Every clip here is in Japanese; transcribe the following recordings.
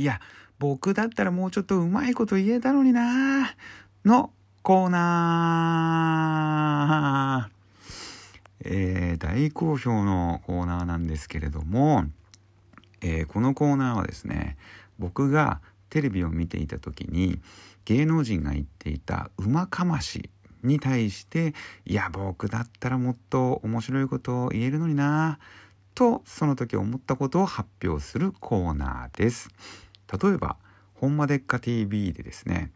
いや、僕だったらもうちょっとうまいこと言えたのになのコーナー。えー、大好評のコーナーなんですけれども、えー、このコーナーはですね、僕がテレビを見ていた時に芸能人が言っていた「馬かまし」に対していや僕だったらもっと面白いことを言えるのになとその時思ったことを発表するコーナーです。例えば「ほんまでっか TV」でですね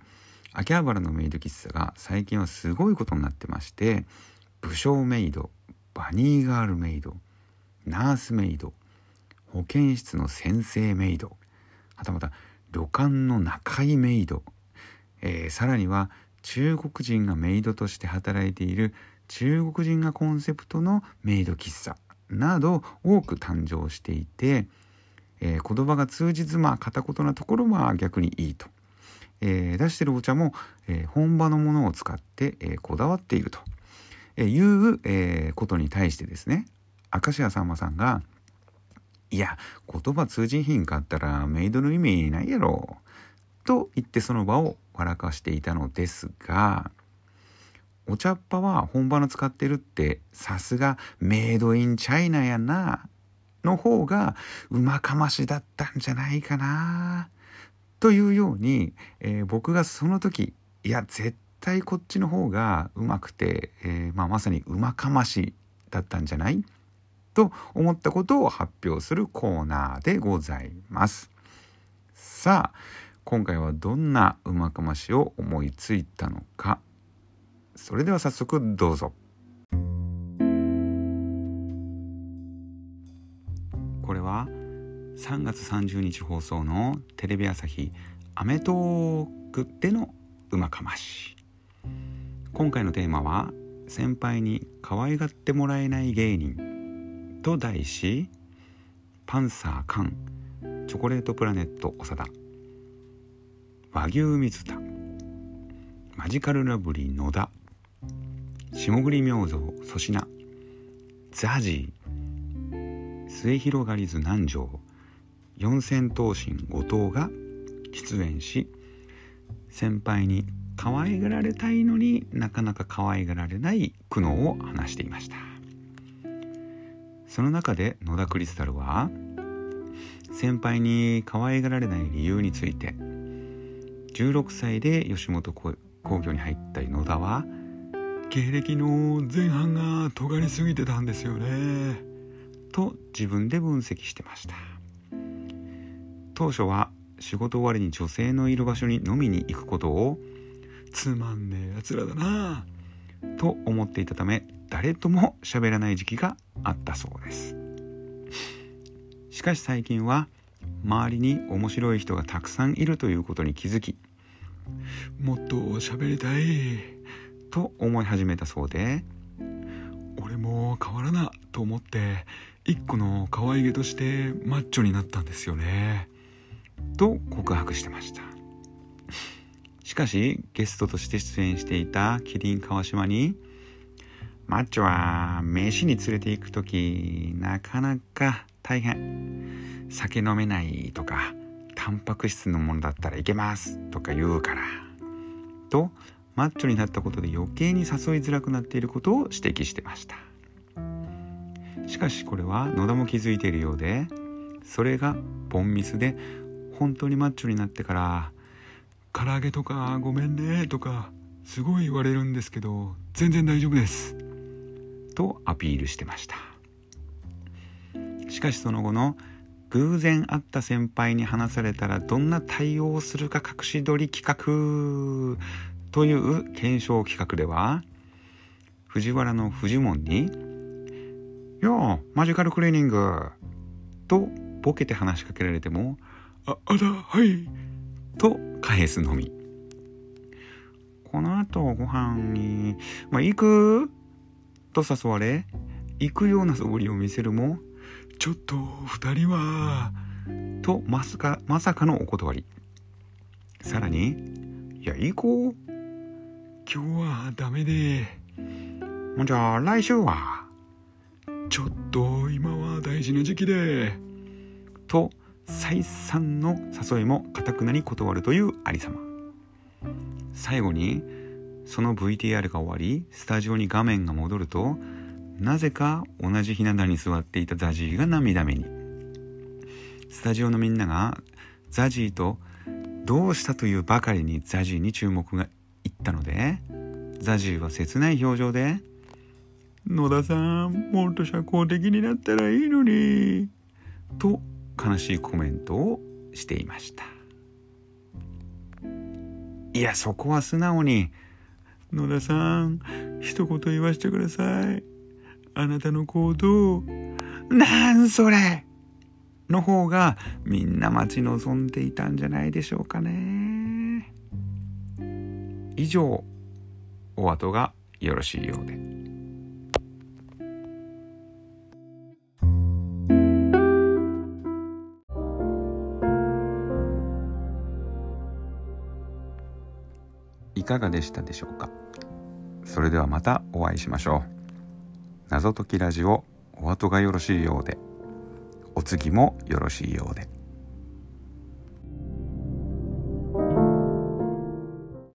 秋葉原のメイド喫茶が最近はすごいことになってまして武将メイドバニーガールメイドナースメイド保健室の先生メイドはたまた旅館の中居メイド、えー、さらには中国人がメイドとして働いている中国人がコンセプトのメイド喫茶など多く誕生していて、えー、言葉が通じずまあ片言なところは逆にいいと、えー、出してるお茶も、えー、本場のものを使って、えこだわっていると、えいう、えことに対してですね明石家さんまさんがいや、言葉通じひんかったらメイドの意味ないやろ。と言ってその場を笑かしていたのですが、お茶っ葉は本場の使ってるってさすがメイドインチャイナやな。の方がうまかましだったんじゃないかな。というように、えー、僕がその時、いや、絶対こっちの方がうまくて、えー、まあ、まさにうまかましだったんじゃない？と思ったことを発表するコーナーでございます。さあ今回はどんなうまかましを思いついたのかそれでは早速どうぞ。は3月30日放送のテレビ朝日『アメトーク』でのうまかまし。今回のテーマは先輩に可愛がってもらえない芸人と題しパンサーカンチョコレートプラネット長田。和牛水田。マジカルラブリー野田。霜降り明星粗品。ザジー。末広がりず南條四千頭身後藤が出演し先輩に可愛がられたいのになかなか可愛がられない苦悩を話していました。その中で野田クリスタルは先輩に可愛がられない理由について16歳で吉本興業に入った野田は経歴の前半が尖りすぎてたんですよね。と自分で分析してました。当初は仕事終わりに女性のいる場所に飲みに行くことをつまんねえやつらだなと思っていたため誰とも喋らない時期があったそうです。しかし最近は周りに面白い人がたくさんいるということに気づきもっと喋りたいと思い始めたそうで俺も変わらなと思って一個の可愛げとしてマッチョになったんですよね。と告白してました。しかしゲストとして出演していたキリン川島に「マッチョは飯に連れて行く時なかなか大変。酒飲めないとかタンパク質のものだったらいけます。とか言うから。とマッチョになったことで余計に誘いづらくなっていることを指摘してました。しかしこれは野田も気づいているようでそれがボンミスで本当にマッチョになってから「唐揚げとかごめんね」とかすごい言われるんですけど全然大丈夫ですとアピールしてました。しかしその後の偶然会った先輩に話されたらどんな対応をするか隠し撮り企画という検証企画では藤原のフジモンに「ようマジカルクリーニング」とボケて話しかけられても「ああだはい」と返すのみ。この後ご飯に「まあ、行く?」と誘われ行くような素振りを見せるも「ちょっと2人は」とまさかまさかのお断り。さらに「いや行こう。今日はダメで。じゃあ来週は？ちょっと今は大事な時期で」と再三の誘いもかたくなに断るというありさま。最後にその VTR が終わりスタジオに画面が戻るとなぜか同じひな壇に座っていたザジーが涙目に。スタジオのみんながザジーとどうしたというばかりにザジーに注目がいったのでザジーは切ない表情で「野田さんもっと社交的になったらいいのに」と悲しいコメントをしていました。いやそこは素直に「野田さん一言言わせてください。あなたの行動なんそれ!」の方がみんな待ち望んでいたんじゃないでしょうかね。以上お後がよろしいようで。いかがでしたでしょうか？それではまたお会いしましょう。謎解きラジオお後がよろしいようで。お次もよろしいようで。